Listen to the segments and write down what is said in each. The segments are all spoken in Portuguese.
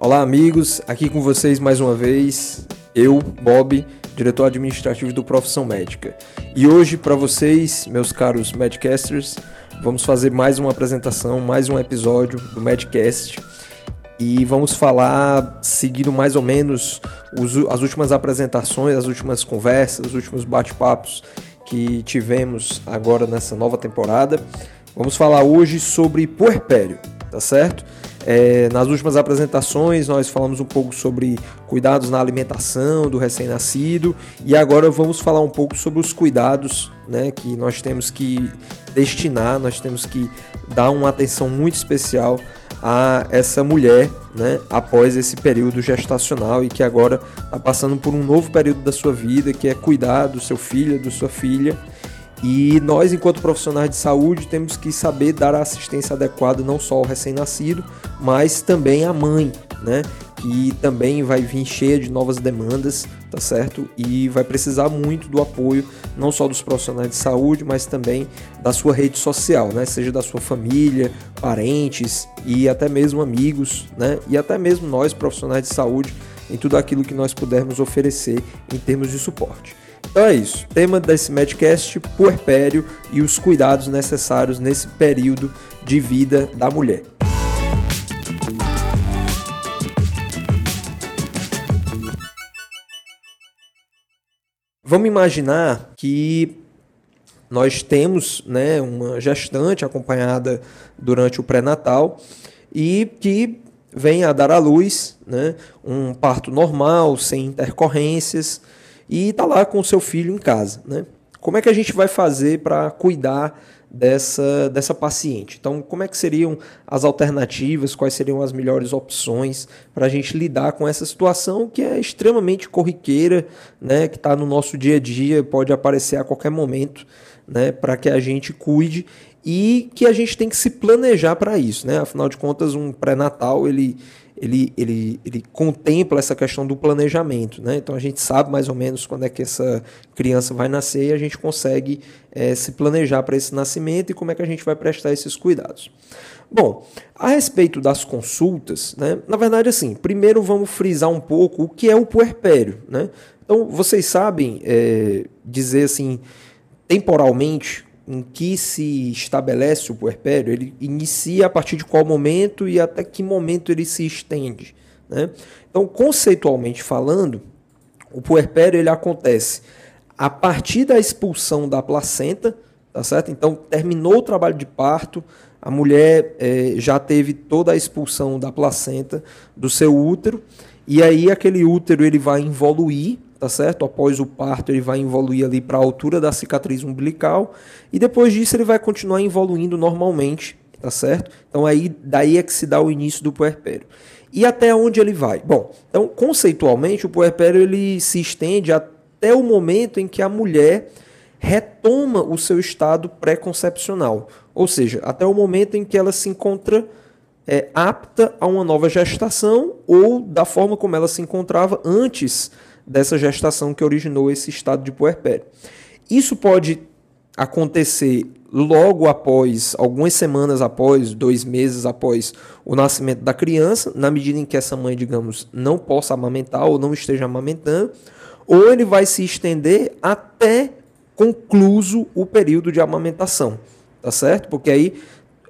Olá, amigos, aqui com vocês mais uma vez, eu, Bob, diretor administrativo do Profissão Médica. E hoje, para vocês, meus caros Medcasters, vamos fazer mais uma apresentação, mais um episódio do Medcast. E vamos falar, seguindo mais ou menos os, as últimas apresentações, as últimas conversas, os últimos bate-papos que tivemos agora nessa nova temporada. Vamos falar hoje sobre puerpério, tá certo? É, nas últimas apresentações, nós falamos um pouco sobre cuidados na alimentação do recém-nascido e agora vamos falar um pouco sobre os cuidados né, que nós temos que destinar, nós temos que dar uma atenção muito especial a essa mulher né, após esse período gestacional e que agora está passando por um novo período da sua vida, que é cuidar do seu filho, da sua filha e nós, enquanto profissionais de saúde, temos que saber dar a assistência adequada não só ao recém-nascido, mas também à mãe, né? Que também vai vir cheia de novas demandas, tá certo? E vai precisar muito do apoio, não só dos profissionais de saúde, mas também da sua rede social, né? Seja da sua família, parentes e até mesmo amigos, né? E até mesmo nós, profissionais de saúde, em tudo aquilo que nós pudermos oferecer em termos de suporte. Então é isso. Tema desse Medcast: puerpério e os cuidados necessários nesse período de vida da mulher. Vamos imaginar que nós temos né, uma gestante acompanhada durante o pré-natal e que vem a dar à luz né, um parto normal, sem intercorrências e está lá com o seu filho em casa. Né? Como é que a gente vai fazer para cuidar dessa, dessa paciente? Então, como é que seriam as alternativas, quais seriam as melhores opções para a gente lidar com essa situação que é extremamente corriqueira, né? que está no nosso dia a dia, pode aparecer a qualquer momento, né? para que a gente cuide e que a gente tem que se planejar para isso. Né? Afinal de contas, um pré-natal ele ele, ele, ele contempla essa questão do planejamento. Né? Então a gente sabe mais ou menos quando é que essa criança vai nascer e a gente consegue é, se planejar para esse nascimento e como é que a gente vai prestar esses cuidados. Bom, a respeito das consultas, né, na verdade, assim, primeiro vamos frisar um pouco o que é o puerpério. Né? Então, vocês sabem é, dizer assim, temporalmente, em que se estabelece o puerpério, ele inicia a partir de qual momento e até que momento ele se estende. Né? Então, conceitualmente falando, o puerpério ele acontece a partir da expulsão da placenta, tá certo? Então, terminou o trabalho de parto, a mulher é, já teve toda a expulsão da placenta do seu útero, e aí aquele útero ele vai evoluir tá certo? Após o parto, ele vai evoluir ali para a altura da cicatriz umbilical e depois disso ele vai continuar evoluindo normalmente, tá certo? Então aí daí é que se dá o início do puerpério. E até onde ele vai? Bom, então conceitualmente o puerpério ele se estende até o momento em que a mulher retoma o seu estado pré-concepcional, ou seja, até o momento em que ela se encontra é, apta a uma nova gestação ou da forma como ela se encontrava antes dessa gestação que originou esse estado de puerpério. Isso pode acontecer logo após, algumas semanas após, dois meses após o nascimento da criança, na medida em que essa mãe, digamos, não possa amamentar ou não esteja amamentando, ou ele vai se estender até concluso o período de amamentação, tá certo? Porque aí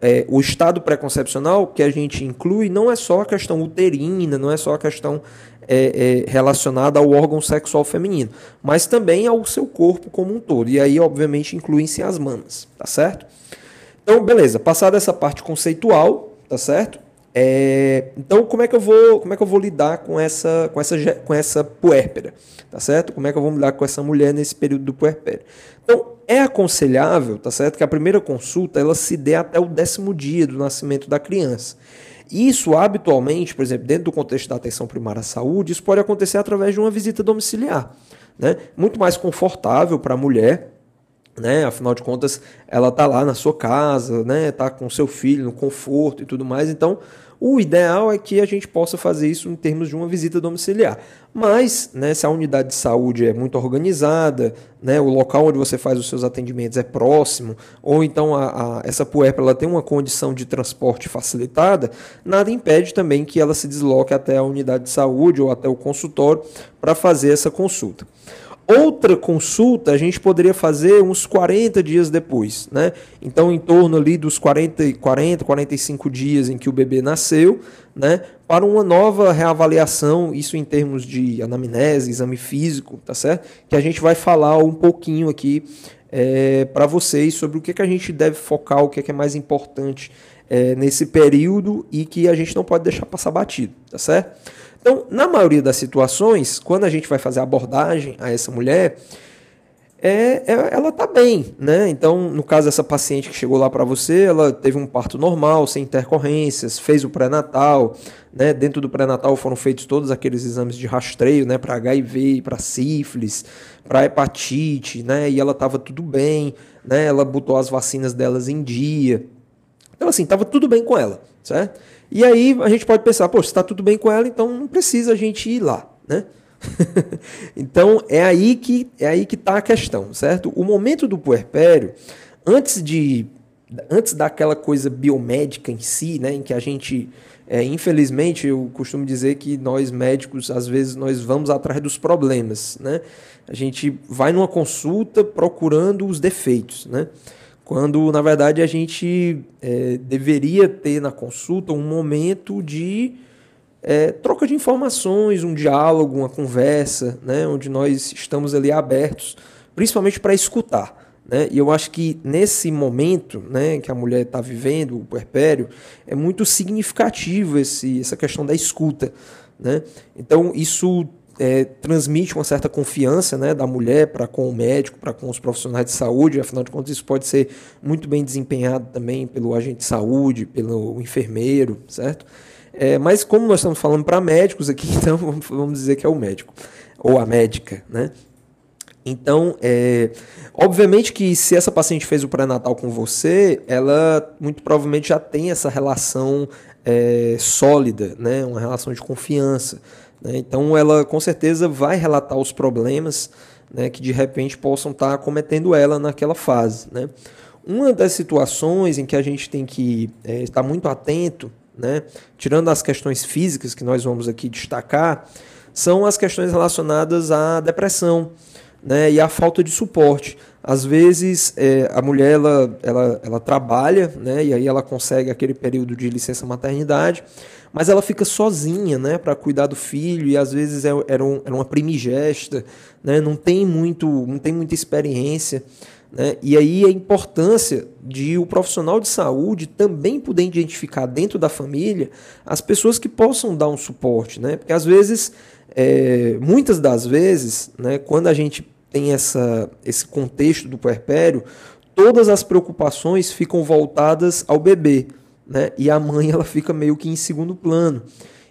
é, o estado pré-concepcional que a gente inclui não é só a questão uterina, não é só a questão é, é, relacionada ao órgão sexual feminino, mas também ao seu corpo como um todo. E aí, obviamente, incluem-se as mamas, tá certo? Então, beleza, passada essa parte conceitual, tá certo? É, então, como é que eu vou, como é que eu vou lidar com essa, com essa, com essa puérpera, tá certo? Como é que eu vou lidar com essa mulher nesse período do puerpério? Então, é aconselhável, tá certo, que a primeira consulta ela se dê até o décimo dia do nascimento da criança. Isso, habitualmente, por exemplo, dentro do contexto da atenção primária à saúde, isso pode acontecer através de uma visita domiciliar. Né? Muito mais confortável para a mulher, né? Afinal de contas, ela está lá na sua casa, né? Tá com seu filho no conforto e tudo mais. Então, o ideal é que a gente possa fazer isso em termos de uma visita domiciliar. Mas, né, se a unidade de saúde é muito organizada, né, o local onde você faz os seus atendimentos é próximo, ou então a, a, essa puerpa ela tem uma condição de transporte facilitada, nada impede também que ela se desloque até a unidade de saúde ou até o consultório para fazer essa consulta. Outra consulta a gente poderia fazer uns 40 dias depois, né? Então, em torno ali dos 40, 40, 45 dias em que o bebê nasceu, né? Para uma nova reavaliação, isso em termos de anamnese, exame físico, tá certo? Que a gente vai falar um pouquinho aqui é, para vocês sobre o que, que a gente deve focar, o que, que é mais importante é, nesse período e que a gente não pode deixar passar batido, tá certo? Então, na maioria das situações, quando a gente vai fazer abordagem a essa mulher, é, é, ela está bem, né? Então, no caso dessa paciente que chegou lá para você, ela teve um parto normal, sem intercorrências, fez o pré-natal, né? Dentro do pré-natal foram feitos todos aqueles exames de rastreio, né? Para HIV, para sífilis, para hepatite, né? E ela estava tudo bem, né? Ela botou as vacinas delas em dia. Então, assim, estava tudo bem com ela, certo? E aí a gente pode pensar, pô, se está tudo bem com ela, então não precisa a gente ir lá, né? então é aí que é aí que está a questão, certo? O momento do puerpério, antes de antes daquela coisa biomédica em si, né, em que a gente é, infelizmente eu costumo dizer que nós médicos às vezes nós vamos atrás dos problemas, né? A gente vai numa consulta procurando os defeitos, né? Quando na verdade a gente é, deveria ter na consulta um momento de é, troca de informações, um diálogo, uma conversa, né, onde nós estamos ali abertos, principalmente para escutar. Né? E eu acho que nesse momento né, que a mulher está vivendo, o puerpério, é muito significativo esse, essa questão da escuta. Né? Então, isso é, transmite uma certa confiança né, da mulher para com o médico, para com os profissionais de saúde, afinal de contas, isso pode ser muito bem desempenhado também pelo agente de saúde, pelo enfermeiro, certo? É, mas como nós estamos falando para médicos aqui, então vamos dizer que é o médico, ou a médica, né? Então, é, obviamente que se essa paciente fez o pré-natal com você, ela muito provavelmente já tem essa relação é, sólida, né? uma relação de confiança. Né? Então, ela com certeza vai relatar os problemas né, que de repente possam estar acometendo ela naquela fase. Né? Uma das situações em que a gente tem que é, estar muito atento, né, tirando as questões físicas que nós vamos aqui destacar, são as questões relacionadas à depressão né, e à falta de suporte. Às vezes é, a mulher ela, ela, ela trabalha né, e aí ela consegue aquele período de licença maternidade, mas ela fica sozinha, né, para cuidar do filho e às vezes é, era, um, era uma primigesta, né, não tem muito, não tem muita experiência, né, e aí a importância de o profissional de saúde também poder identificar dentro da família as pessoas que possam dar um suporte, né, porque às vezes, é, muitas das vezes, né, quando a gente tem essa, esse contexto do puerpério, todas as preocupações ficam voltadas ao bebê né? E a mãe ela fica meio que em segundo plano.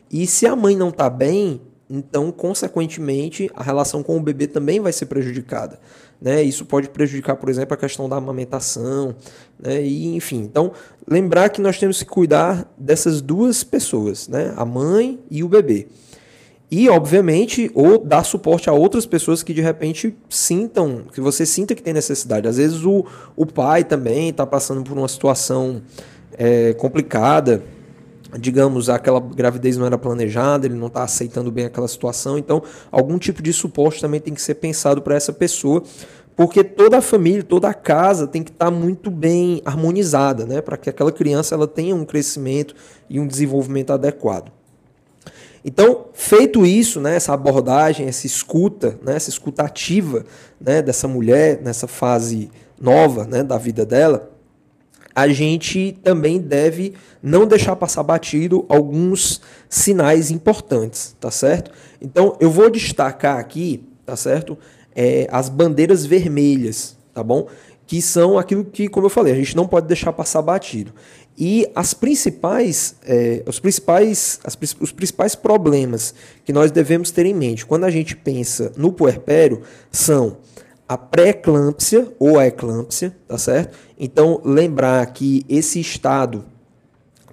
E se a mãe não está bem, então consequentemente a relação com o bebê também vai ser prejudicada. Né? Isso pode prejudicar, por exemplo, a questão da amamentação, né? E enfim, então lembrar que nós temos que cuidar dessas duas pessoas, né? A mãe e o bebê. E, obviamente, ou dar suporte a outras pessoas que de repente sintam, que você sinta que tem necessidade. Às vezes o, o pai também está passando por uma situação é, complicada, digamos, aquela gravidez não era planejada, ele não está aceitando bem aquela situação, então algum tipo de suporte também tem que ser pensado para essa pessoa, porque toda a família, toda a casa tem que estar tá muito bem harmonizada, né, para que aquela criança ela tenha um crescimento e um desenvolvimento adequado. Então, feito isso, né, essa abordagem, essa escuta, né, essa escuta ativa né, dessa mulher nessa fase nova né, da vida dela, a gente também deve não deixar passar batido alguns sinais importantes, tá certo? Então eu vou destacar aqui, tá certo? É, as bandeiras vermelhas, tá bom? Que são aquilo que, como eu falei, a gente não pode deixar passar batido. E as principais, é, os, principais, as, os principais problemas que nós devemos ter em mente quando a gente pensa no puerpério são a pré-eclâmpsia ou a eclâmpsia, tá certo? Então, lembrar que esse estado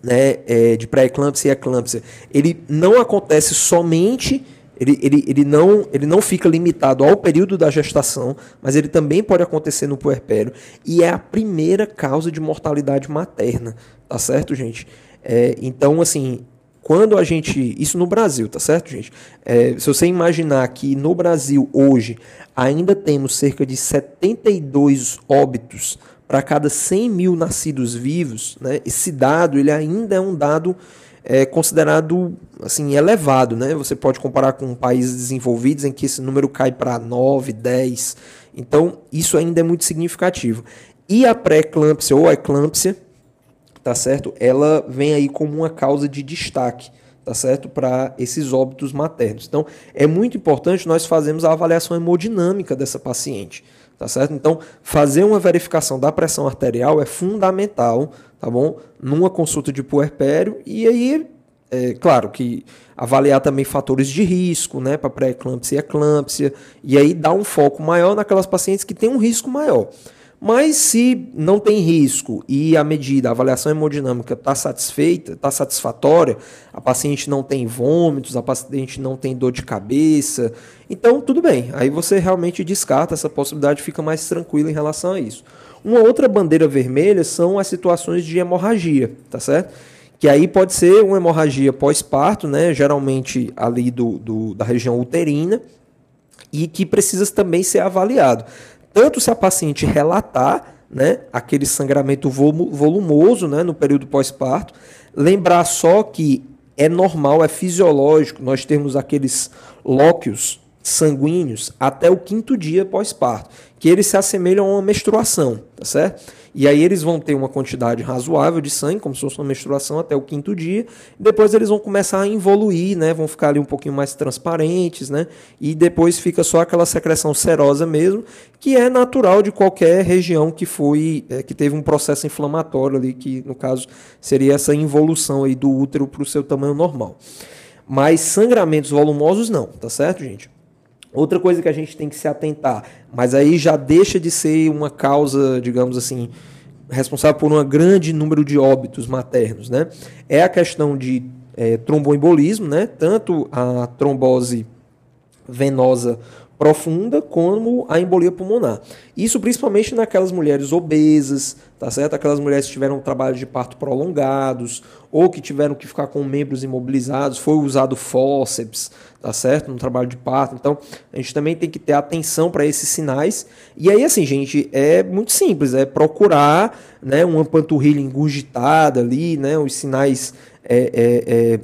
né, é, de pré-eclâmpsia e eclâmpsia, ele não acontece somente, ele, ele, ele, não, ele não fica limitado ao período da gestação, mas ele também pode acontecer no puerpério e é a primeira causa de mortalidade materna, tá certo, gente? É, então, assim, quando a gente. Isso no Brasil, tá certo, gente? É, se você imaginar que no Brasil hoje ainda temos cerca de 72 óbitos para cada 100 mil nascidos vivos, né, esse dado ele ainda é um dado é, considerado assim elevado. Né? Você pode comparar com países desenvolvidos em que esse número cai para 9, 10. Então, isso ainda é muito significativo. E a pré-eclâmpsia ou a eclâmpsia, tá certo? Ela vem aí como uma causa de destaque, tá certo? Para esses óbitos maternos. Então, é muito importante nós fazermos a avaliação hemodinâmica dessa paciente. Tá certo? Então, fazer uma verificação da pressão arterial é fundamental, tá bom? Numa consulta de puerpério e aí, é, claro que avaliar também fatores de risco, né, para pré-eclâmpsia e eclâmpsia, e aí dar um foco maior naquelas pacientes que têm um risco maior. Mas se não tem risco e a medida, a avaliação hemodinâmica está satisfeita, está satisfatória, a paciente não tem vômitos, a paciente não tem dor de cabeça, então tudo bem. Aí você realmente descarta essa possibilidade, fica mais tranquilo em relação a isso. Uma outra bandeira vermelha são as situações de hemorragia, tá certo? Que aí pode ser uma hemorragia pós-parto, né? Geralmente ali do, do, da região uterina, e que precisa também ser avaliado tanto se a paciente relatar né, aquele sangramento volumoso né, no período pós-parto, lembrar só que é normal, é fisiológico nós termos aqueles lóquios sanguíneos até o quinto dia pós-parto, que eles se assemelham a uma menstruação, tá certo? E aí eles vão ter uma quantidade razoável de sangue, como se fosse uma menstruação até o quinto dia. depois eles vão começar a evoluir, né? Vão ficar ali um pouquinho mais transparentes, né? E depois fica só aquela secreção serosa mesmo, que é natural de qualquer região que foi, é, que teve um processo inflamatório ali, que no caso seria essa involução aí do útero para o seu tamanho normal. Mas sangramentos volumosos não, tá certo, gente? Outra coisa que a gente tem que se atentar, mas aí já deixa de ser uma causa, digamos assim, responsável por um grande número de óbitos maternos, né? É a questão de é, tromboembolismo, né? Tanto a trombose venosa profunda como a embolia pulmonar. Isso principalmente naquelas mulheres obesas, tá certo? Aquelas mulheres que tiveram trabalho de parto prolongados ou que tiveram que ficar com membros imobilizados, foi usado fórceps, tá certo? No trabalho de parto. Então, a gente também tem que ter atenção para esses sinais. E aí assim, gente, é muito simples, é procurar, né, uma panturrilha engurgitada ali, né, os sinais é, é, é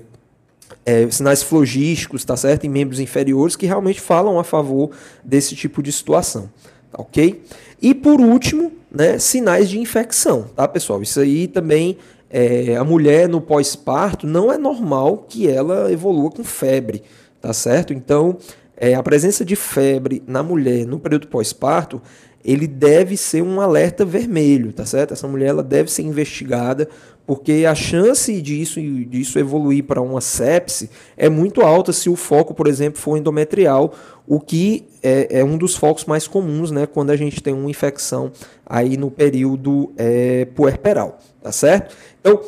é, sinais flogísticos, tá certo? Em membros inferiores que realmente falam a favor desse tipo de situação, tá ok? E por último, né, sinais de infecção, tá, pessoal? Isso aí também é, a mulher no pós-parto não é normal que ela evolua com febre, tá certo? Então, é, a presença de febre na mulher no período pós-parto ele deve ser um alerta vermelho, tá certo? Essa mulher ela deve ser investigada porque a chance disso, disso evoluir para uma sepse é muito alta se o foco, por exemplo, for endometrial, o que é, é um dos focos mais comuns, né, quando a gente tem uma infecção aí no período é, puerperal, tá certo? Então,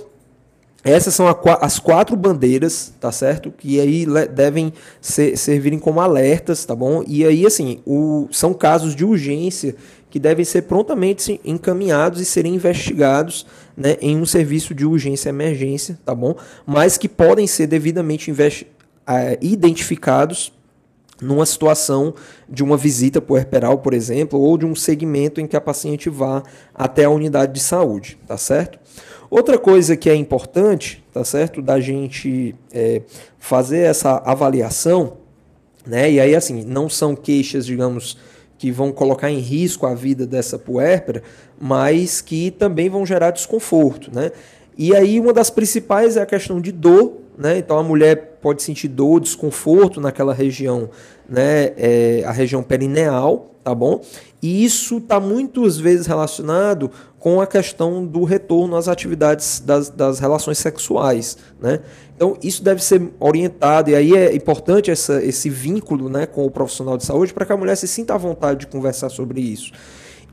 essas são as quatro bandeiras, tá certo? Que aí devem ser, servirem como alertas, tá bom? E aí, assim, o, são casos de urgência que devem ser prontamente encaminhados e serem investigados né, em um serviço de urgência emergência, tá bom? Mas que podem ser devidamente uh, identificados numa situação de uma visita puerperal, por exemplo, ou de um segmento em que a paciente vá até a unidade de saúde, tá certo? Outra coisa que é importante, tá certo, da gente é, fazer essa avaliação, né? E aí assim, não são queixas, digamos, que vão colocar em risco a vida dessa puérpera, mas que também vão gerar desconforto, né? E aí uma das principais é a questão de dor, né? Então a mulher pode sentir dor, desconforto naquela região, né? É, a região perineal, tá bom? E isso está muitas vezes relacionado com a questão do retorno às atividades das, das relações sexuais, né? Então isso deve ser orientado e aí é importante essa, esse vínculo, né, com o profissional de saúde para que a mulher se sinta à vontade de conversar sobre isso.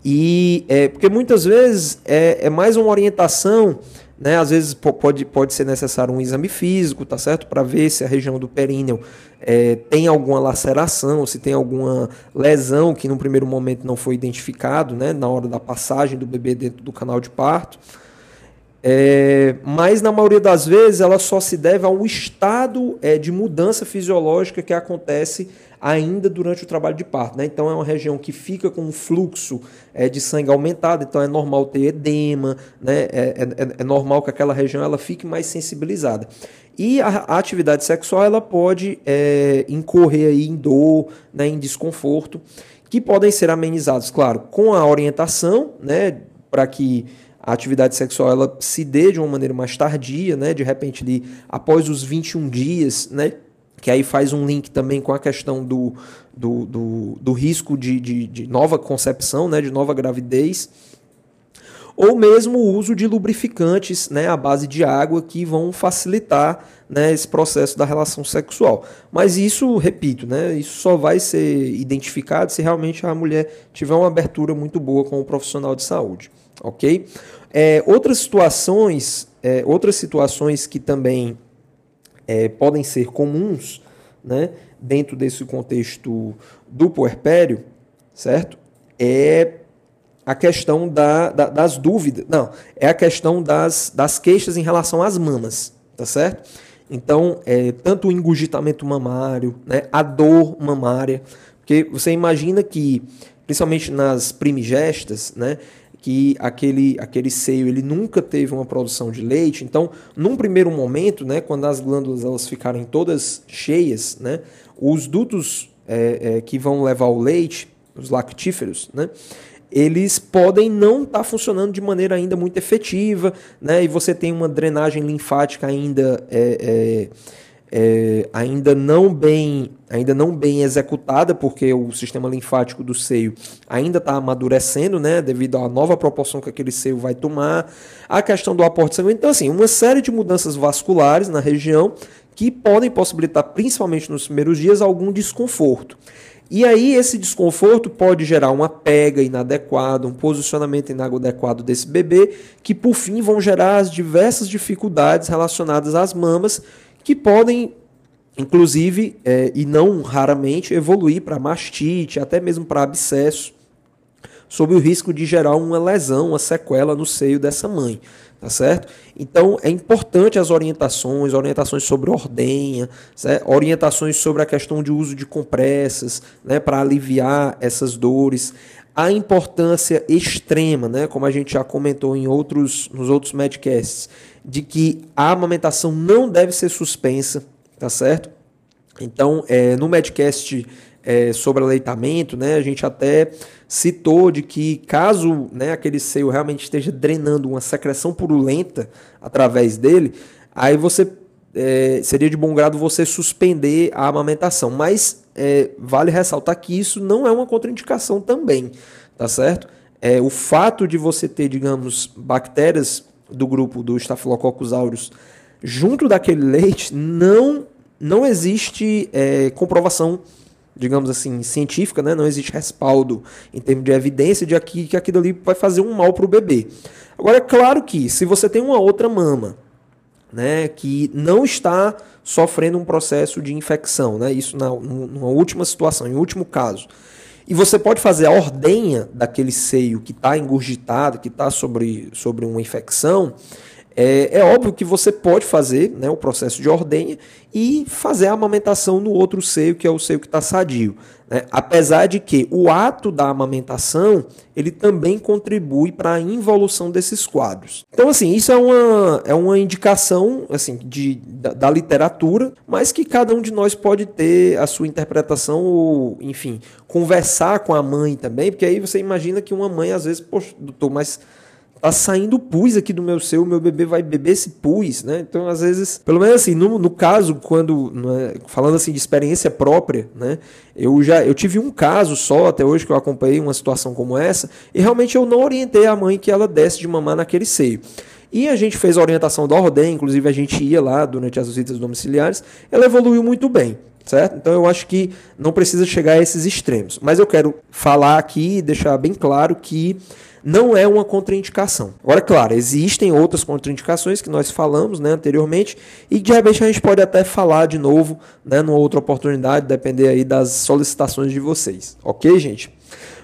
E é, porque muitas vezes é, é mais uma orientação né? Às vezes pode, pode ser necessário um exame físico, tá certo? Para ver se a região do períneo é, tem alguma laceração, se tem alguma lesão que no primeiro momento não foi identificado, né? Na hora da passagem do bebê dentro do canal de parto. É, mas na maioria das vezes ela só se deve a um estado é, de mudança fisiológica que acontece ainda durante o trabalho de parto. Né? Então é uma região que fica com um fluxo é, de sangue aumentado, então é normal ter edema, né? é, é, é normal que aquela região ela fique mais sensibilizada. E a, a atividade sexual ela pode é, incorrer aí em dor, né, em desconforto, que podem ser amenizados, claro, com a orientação, né, para que a atividade sexual ela se dê de uma maneira mais tardia, né, de repente ali, após os 21 dias, né, que aí faz um link também com a questão do, do, do, do risco de, de, de, nova concepção, né, de nova gravidez, ou mesmo o uso de lubrificantes né, à base de água que vão facilitar né, esse processo da relação sexual. Mas isso, repito, né, isso só vai ser identificado se realmente a mulher tiver uma abertura muito boa com o profissional de saúde. Ok? É, outras situações, é, outras situações que também é, podem ser comuns né, dentro desse contexto do puerpério, certo? É a questão da, da, das dúvidas, não, é a questão das, das queixas em relação às mamas, tá certo? Então, é, tanto o engurgitamento mamário, né, a dor mamária, porque você imagina que, principalmente nas primigestas, né, que aquele, aquele seio ele nunca teve uma produção de leite. Então, num primeiro momento, né, quando as glândulas elas ficarem todas cheias, né, os dutos é, é, que vão levar o leite, os lactíferos, né, eles podem não estar tá funcionando de maneira ainda muito efetiva, né, e você tem uma drenagem linfática ainda é, é ainda não bem ainda não bem executada porque o sistema linfático do seio ainda está amadurecendo né devido à nova proporção que aquele seio vai tomar a questão do aporte sanguíneo. Então assim uma série de mudanças vasculares na região que podem possibilitar principalmente nos primeiros dias algum desconforto. E aí esse desconforto pode gerar uma pega inadequada, um posicionamento inadequado desse bebê, que por fim vão gerar as diversas dificuldades relacionadas às mamas que podem, inclusive, é, e não raramente, evoluir para mastite, até mesmo para abscesso, sob o risco de gerar uma lesão, uma sequela no seio dessa mãe. Tá certo? Então é importante as orientações, orientações sobre ordenha, certo? orientações sobre a questão de uso de compressas, né, para aliviar essas dores a importância extrema, né, como a gente já comentou em outros, nos outros medcasts, de que a amamentação não deve ser suspensa, tá certo? Então, é, no Medcast é, sobre aleitamento, né, a gente até citou de que caso né, aquele seio realmente esteja drenando uma secreção purulenta através dele, aí você é, seria de bom grado você suspender a amamentação. Mas é, vale ressaltar que isso não é uma contraindicação também, tá certo? É, o fato de você ter, digamos, bactérias do grupo do Staphylococcus aureus junto daquele leite, não, não existe é, comprovação, digamos assim, científica, né? não existe respaldo em termos de evidência de que, que aquilo ali vai fazer um mal para o bebê. Agora, é claro que se você tem uma outra mama, né, que não está sofrendo um processo de infecção, né, isso na, numa última situação, em último caso, e você pode fazer a ordenha daquele seio que está engurgitado, que está sobre, sobre uma infecção, É, é, óbvio que você pode fazer né, o processo de ordenha e fazer a amamentação no outro seio, que é o seio que está sadio. Né? Apesar de que o ato da amamentação ele também contribui para a involução desses quadros. Então, assim, isso é uma, é uma indicação assim, de, da, da literatura, mas que cada um de nós pode ter a sua interpretação ou, enfim, conversar com a mãe também, porque aí você imagina que uma mãe, às vezes, poxa, doutor, mas tá saindo pus aqui do meu seu, meu bebê vai beber esse pus, né? Então, às vezes, pelo menos assim, no, no caso, quando, é, falando assim de experiência própria, né? Eu já eu tive um caso só até hoje que eu acompanhei uma situação como essa, e realmente eu não orientei a mãe que ela desse de mamar naquele seio. E a gente fez a orientação da ordem, inclusive a gente ia lá durante as visitas domiciliares, ela evoluiu muito bem. Certo? Então eu acho que não precisa chegar a esses extremos. Mas eu quero falar aqui e deixar bem claro que não é uma contraindicação. Agora, claro, existem outras contraindicações que nós falamos né, anteriormente e de repente a gente pode até falar de novo né, numa outra oportunidade, depender aí das solicitações de vocês. Ok, gente?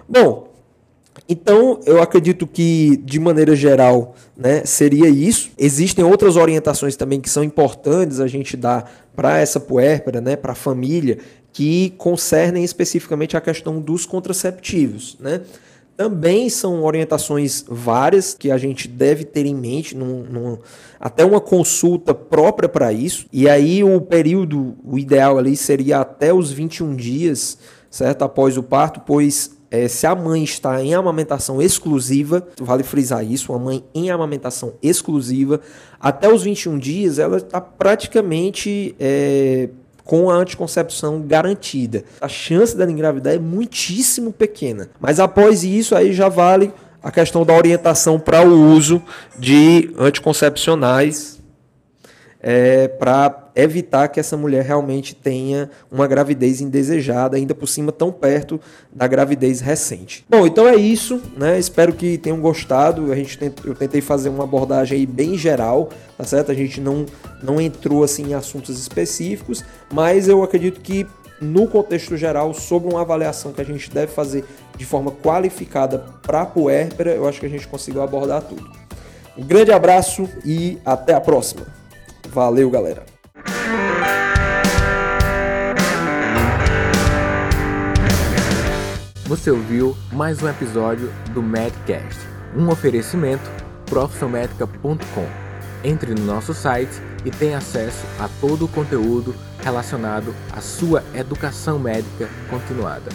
Bom, então, eu acredito que, de maneira geral, né, seria isso. Existem outras orientações também que são importantes a gente dar para essa puérpera, né, para a família, que concernem especificamente a questão dos contraceptivos. Né? Também são orientações várias que a gente deve ter em mente, num, num, até uma consulta própria para isso. E aí o período, o ideal ali seria até os 21 dias, certo? Após o parto, pois é, se a mãe está em amamentação exclusiva, vale frisar isso, uma mãe em amamentação exclusiva, até os 21 dias ela está praticamente é, com a anticoncepção garantida. A chance dela engravidar é muitíssimo pequena. Mas após isso, aí já vale a questão da orientação para o uso de anticoncepcionais é, para evitar que essa mulher realmente tenha uma gravidez indesejada, ainda por cima tão perto da gravidez recente. Bom, então é isso, né? Espero que tenham gostado. A gente tent, eu tentei fazer uma abordagem aí bem geral, tá certo? A gente não não entrou assim em assuntos específicos, mas eu acredito que no contexto geral, sobre uma avaliação que a gente deve fazer de forma qualificada para a puérpera, eu acho que a gente conseguiu abordar tudo. Um grande abraço e até a próxima. Valeu, galera! Você ouviu mais um episódio do Medcast, um oferecimento profissionmedica.com. Entre no nosso site e tenha acesso a todo o conteúdo relacionado à sua educação médica continuada.